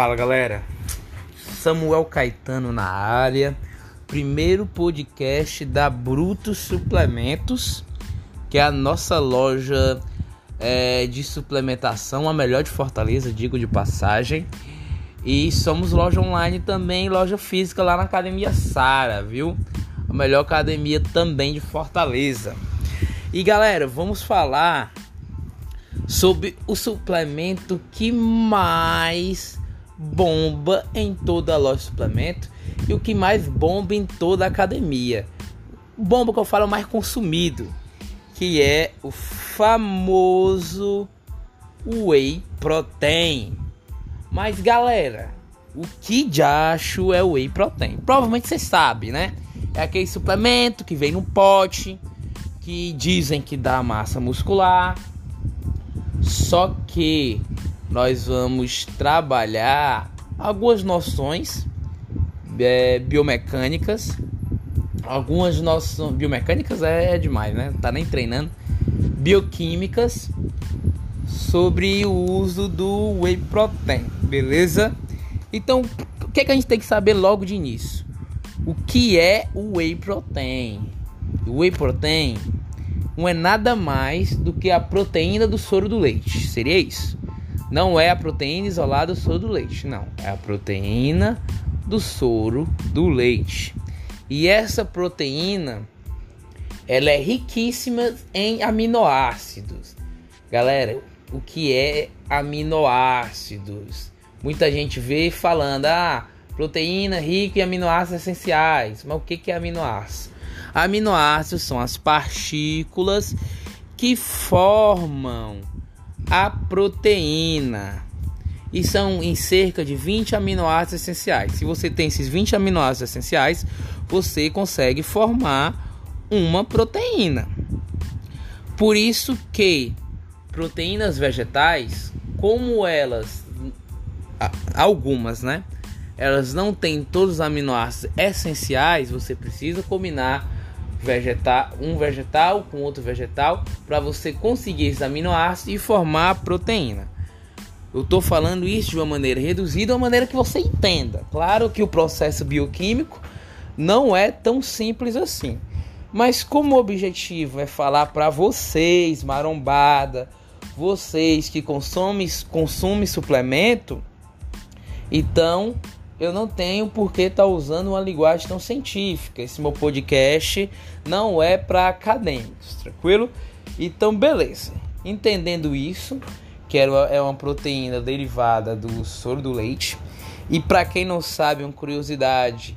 Fala galera, Samuel Caetano na área, primeiro podcast da Brutos Suplementos, que é a nossa loja é, de suplementação, a melhor de Fortaleza, digo de passagem. E somos loja online também, loja física lá na Academia Sara, viu? A melhor academia também de Fortaleza. E galera, vamos falar sobre o suplemento que mais bomba em toda a loja de suplemento e o que mais bomba em toda a academia. Bomba que eu falo mais consumido, que é o famoso Whey Protein. Mas galera, o que de acho é Whey Protein? Provavelmente você sabe, né? É aquele suplemento que vem no pote, que dizem que dá massa muscular. Só que nós vamos trabalhar algumas noções é, biomecânicas. Algumas noções biomecânicas é, é demais, né? Tá nem treinando. Bioquímicas sobre o uso do whey protein, beleza? Então, o que, é que a gente tem que saber logo de início? O que é o whey protein? O whey protein não é nada mais do que a proteína do soro do leite. Seria isso? Não é a proteína isolada do soro do leite, não. É a proteína do soro do leite. E essa proteína, ela é riquíssima em aminoácidos. Galera, o que é aminoácidos? Muita gente vê falando, ah, proteína rica em aminoácidos essenciais. Mas o que é aminoácido? Aminoácidos são as partículas que formam a proteína. E são em cerca de 20 aminoácidos essenciais. Se você tem esses 20 aminoácidos essenciais, você consegue formar uma proteína. Por isso que proteínas vegetais, como elas algumas, né? Elas não têm todos os aminoácidos essenciais, você precisa combinar vegetal, um vegetal com outro vegetal para você conseguir esses aminoácidos e formar a proteína. Eu estou falando isso de uma maneira reduzida, uma maneira que você entenda. Claro que o processo bioquímico não é tão simples assim. Mas como objetivo é falar para vocês, marombada, vocês que consomem, consomem suplemento, então eu não tenho por que estar tá usando uma linguagem tão científica. Esse meu podcast não é para acadêmicos, tranquilo? Então, beleza. Entendendo isso, que é uma proteína derivada do soro do leite. E para quem não sabe, uma curiosidade,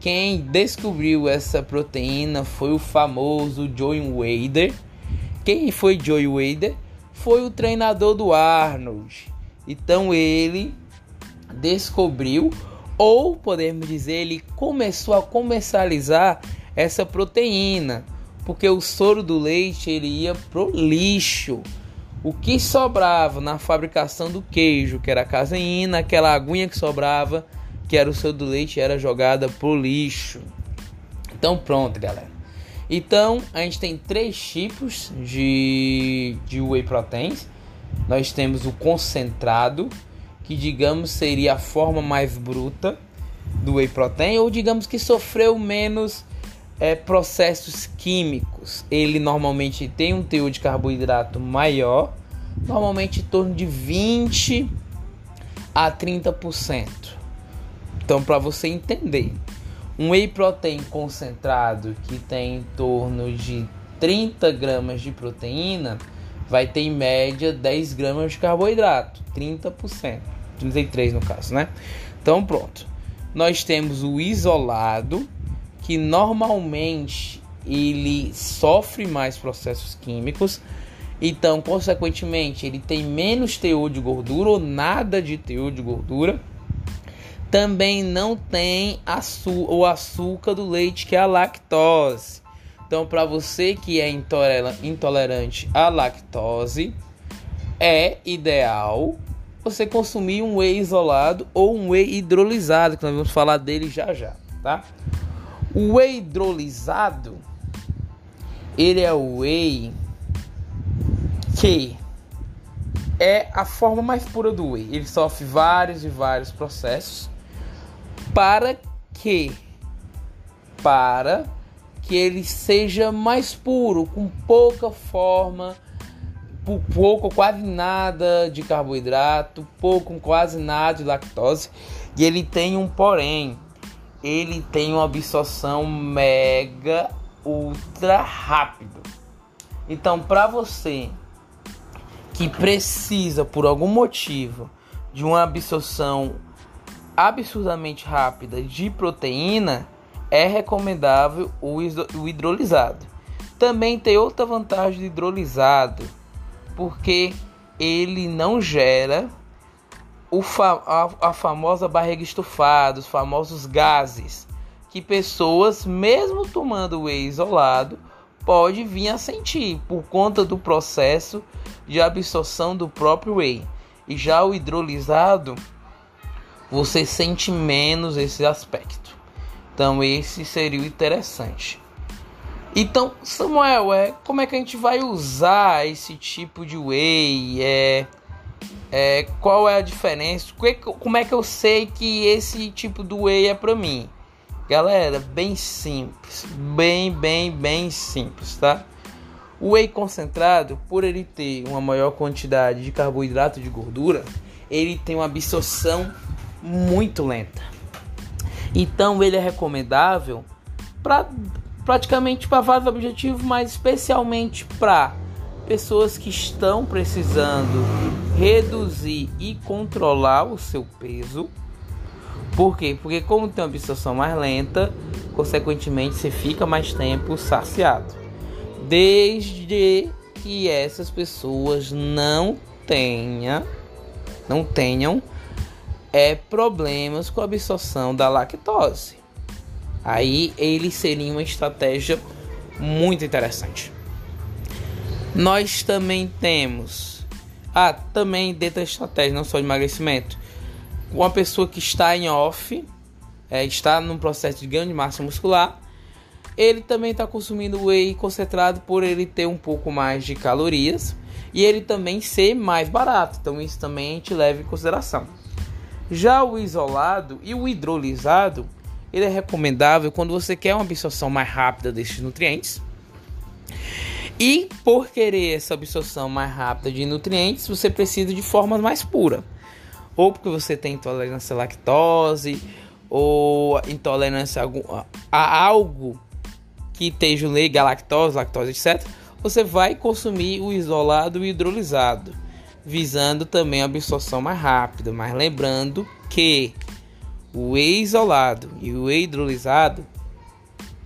quem descobriu essa proteína foi o famoso Joey Wader. Quem foi Joey Wader? Foi o treinador do Arnold. Então ele descobriu ou podemos dizer ele começou a comercializar essa proteína, porque o soro do leite ele ia pro lixo. O que sobrava na fabricação do queijo, que era a caseína, aquela aguinha que sobrava, que era o soro do leite, era jogada pro lixo. Então pronto, galera. Então a gente tem três tipos de, de whey proteins. Nós temos o concentrado, que digamos seria a forma mais bruta do whey protein, ou digamos que sofreu menos é, processos químicos. Ele normalmente tem um teor de carboidrato maior, normalmente em torno de 20 a 30%. Então, para você entender, um whey protein concentrado que tem em torno de 30 gramas de proteína vai ter em média 10 gramas de carboidrato, 30%. 33 no caso, né? Então pronto. Nós temos o isolado, que normalmente ele sofre mais processos químicos, então consequentemente ele tem menos teor de gordura ou nada de teor de gordura. Também não tem o açúcar do leite, que é a lactose. Então, para você que é intolerante à lactose, é ideal você consumir um whey isolado ou um whey hidrolisado, que nós vamos falar dele já já, tá? O whey hidrolisado, ele é o whey que é a forma mais pura do whey. Ele sofre vários e vários processos para que para que ele seja mais puro, com pouca forma, pouco quase nada de carboidrato, pouco quase nada de lactose, e ele tem um porém, ele tem uma absorção mega ultra rápido. Então, para você que precisa por algum motivo de uma absorção absurdamente rápida de proteína, é recomendável o hidrolisado. Também tem outra vantagem do hidrolisado, porque ele não gera fa a, a famosa barriga estufada, os famosos gases, que pessoas, mesmo tomando whey isolado, pode vir a sentir por conta do processo de absorção do próprio whey. E já o hidrolisado, você sente menos esse aspecto. Então esse seria o interessante. Então, Samuel, é, como é que a gente vai usar esse tipo de whey? É, é, qual é a diferença? Como é que eu sei que esse tipo de whey é para mim? Galera, bem simples, bem, bem, bem simples, tá? O whey concentrado, por ele ter uma maior quantidade de carboidrato de gordura, ele tem uma absorção muito lenta. Então ele é recomendável para praticamente para vários objetivos, mas especialmente para pessoas que estão precisando reduzir e controlar o seu peso por quê? Porque como tem uma absorção mais lenta, consequentemente você fica mais tempo saciado. Desde que essas pessoas não tenham, não tenham é, problemas com a absorção da lactose. Aí ele seria uma estratégia muito interessante. Nós também temos, ah, também dentro da estratégia, não só de emagrecimento, uma pessoa que está em off, é, está num processo de ganho de massa muscular, ele também está consumindo whey concentrado por ele ter um pouco mais de calorias e ele também ser mais barato. Então isso também a gente leva em consideração. Já o isolado e o hidrolisado, ele é recomendável quando você quer uma absorção mais rápida desses nutrientes. E por querer essa absorção mais rápida de nutrientes, você precisa de formas mais puras ou porque você tem intolerância à lactose, ou intolerância a algo que esteja liga à lactose, lactose, etc., você vai consumir o isolado e hidrolisado, visando também a absorção mais rápida. Mas lembrando que o whey isolado e o whey hidrolisado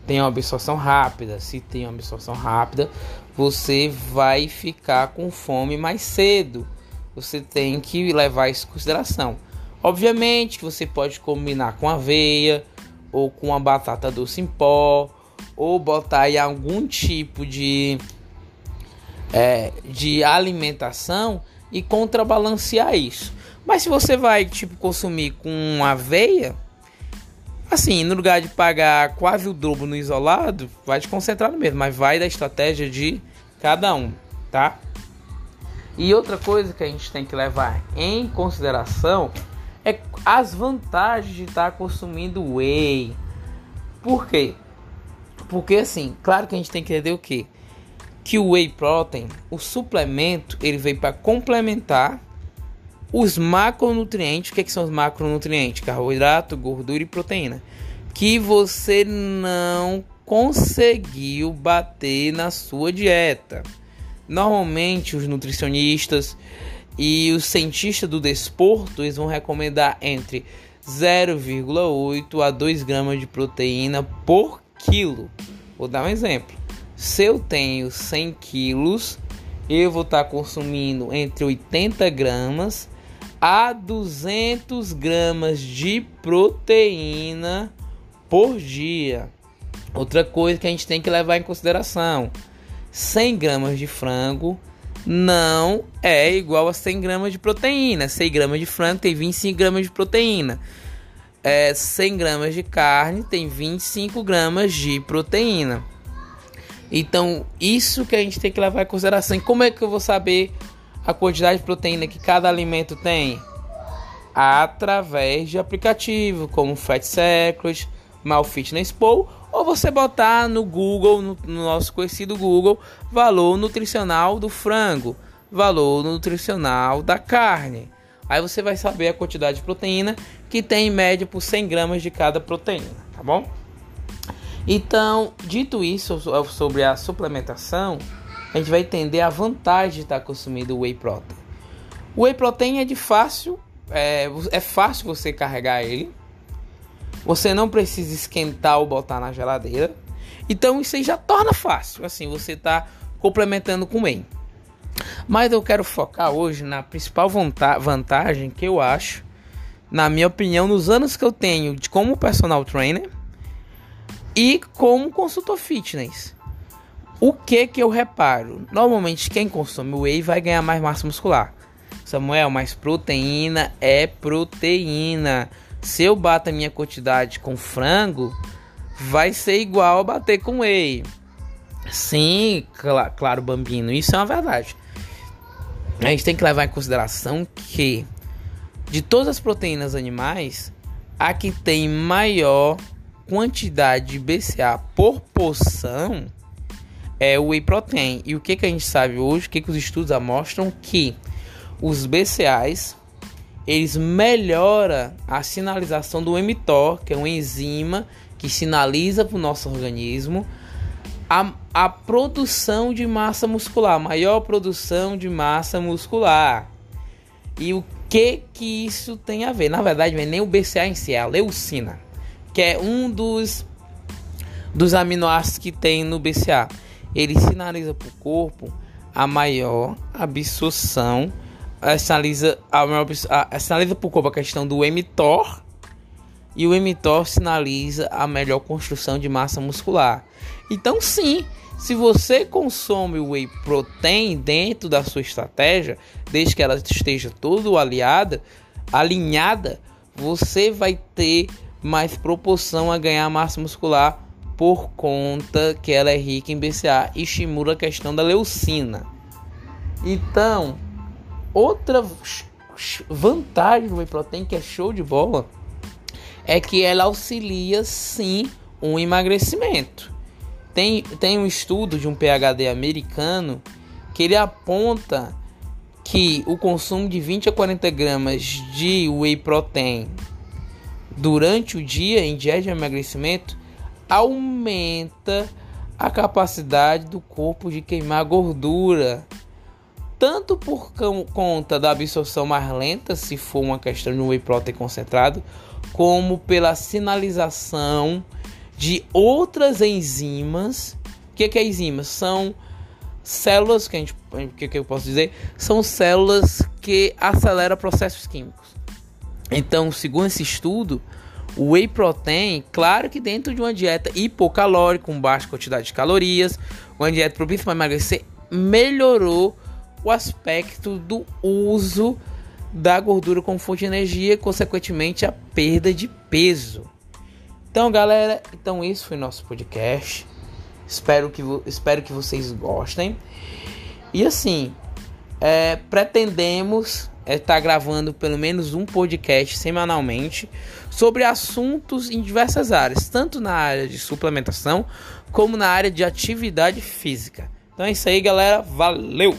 tem uma absorção rápida. Se tem uma absorção rápida, você vai ficar com fome mais cedo você tem que levar isso em consideração. Obviamente que você pode combinar com aveia ou com a batata doce em pó ou botar aí algum tipo de é, de alimentação e contrabalancear isso. Mas se você vai tipo consumir com aveia, assim, no lugar de pagar quase o dobro no isolado, vai te concentrar no mesmo, mas vai da estratégia de cada um, tá? E outra coisa que a gente tem que levar em consideração é as vantagens de estar consumindo whey. Por quê? Porque assim, claro que a gente tem que entender o que? Que o whey protein, o suplemento, ele veio para complementar os macronutrientes. O que, é que são os macronutrientes? Carboidrato, gordura e proteína. Que você não conseguiu bater na sua dieta. Normalmente os nutricionistas e os cientistas do desporto eles vão recomendar entre 0,8 a 2 gramas de proteína por quilo. Vou dar um exemplo. Se eu tenho 100 quilos, eu vou estar consumindo entre 80 gramas a 200 gramas de proteína por dia. Outra coisa que a gente tem que levar em consideração 100 gramas de frango não é igual a 100 gramas de proteína. 100 gramas de frango tem 25 gramas de proteína. É, 100 gramas de carne tem 25 gramas de proteína. Então, isso que a gente tem que levar em consideração. E como é que eu vou saber a quantidade de proteína que cada alimento tem? Através de aplicativo como Fat Secret, MyFitnessPal ou você botar no Google, no, no nosso conhecido Google, valor nutricional do frango, valor nutricional da carne. Aí você vai saber a quantidade de proteína que tem em média por 100 gramas de cada proteína, tá bom? Então, dito isso sobre a suplementação, a gente vai entender a vantagem de estar consumindo whey protein. O whey protein é de fácil, é, é fácil você carregar ele. Você não precisa esquentar ou botar na geladeira. Então isso aí já torna fácil. Assim, você está complementando com whey. Mas eu quero focar hoje na principal vantagem que eu acho, na minha opinião, nos anos que eu tenho de como personal trainer e como consultor fitness. O que que eu reparo? Normalmente quem consome whey vai ganhar mais massa muscular. Samuel, mas proteína é proteína. Se eu bato a minha quantidade com frango, vai ser igual a bater com whey. Sim, cl claro, bambino, isso é uma verdade. A gente tem que levar em consideração que de todas as proteínas animais, a que tem maior quantidade de BCA por porção é o whey protein. E o que, que a gente sabe hoje, o que, que os estudos mostram que os BCAs eles melhoram a sinalização do mTOR, que é uma enzima que sinaliza para o nosso organismo a, a produção de massa muscular, maior produção de massa muscular. E o que que isso tem a ver? Na verdade, não é nem o BCA em si, é a leucina, que é um dos dos aminoácidos que tem no BCA ele sinaliza para o corpo a maior absorção, sinaliza, a maior, a, sinaliza para o corpo a questão do mTOR e o mTOR sinaliza a melhor construção de massa muscular. Então, sim, se você consome whey protein dentro da sua estratégia, desde que ela esteja todo aliada, alinhada, você vai ter mais proporção a ganhar massa muscular por conta que ela é rica em BCA e estimula a questão da leucina. Então, outra vantagem do whey protein que é show de bola é que ela auxilia sim um emagrecimento. Tem, tem um estudo de um PhD americano que ele aponta que o consumo de 20 a 40 gramas de whey protein durante o dia em dieta de emagrecimento aumenta a capacidade do corpo de queimar gordura, tanto por conta da absorção mais lenta, se for uma questão de um whey protein concentrado, como pela sinalização de outras enzimas. O que, que é enzimas? São células que a gente, que, que eu posso dizer, são células que aceleram processos químicos. Então, segundo esse estudo, o whey protein, claro que dentro de uma dieta hipocalórica, com baixa quantidade de calorias, uma dieta propícia para emagrecer, melhorou o aspecto do uso da gordura como fonte de energia, consequentemente a perda de peso. Então, galera, então esse foi nosso podcast. Espero que, espero que vocês gostem. E assim, é, pretendemos estar é, tá gravando pelo menos um podcast semanalmente sobre assuntos em diversas áreas, tanto na área de suplementação como na área de atividade física. Então é isso aí, galera. Valeu!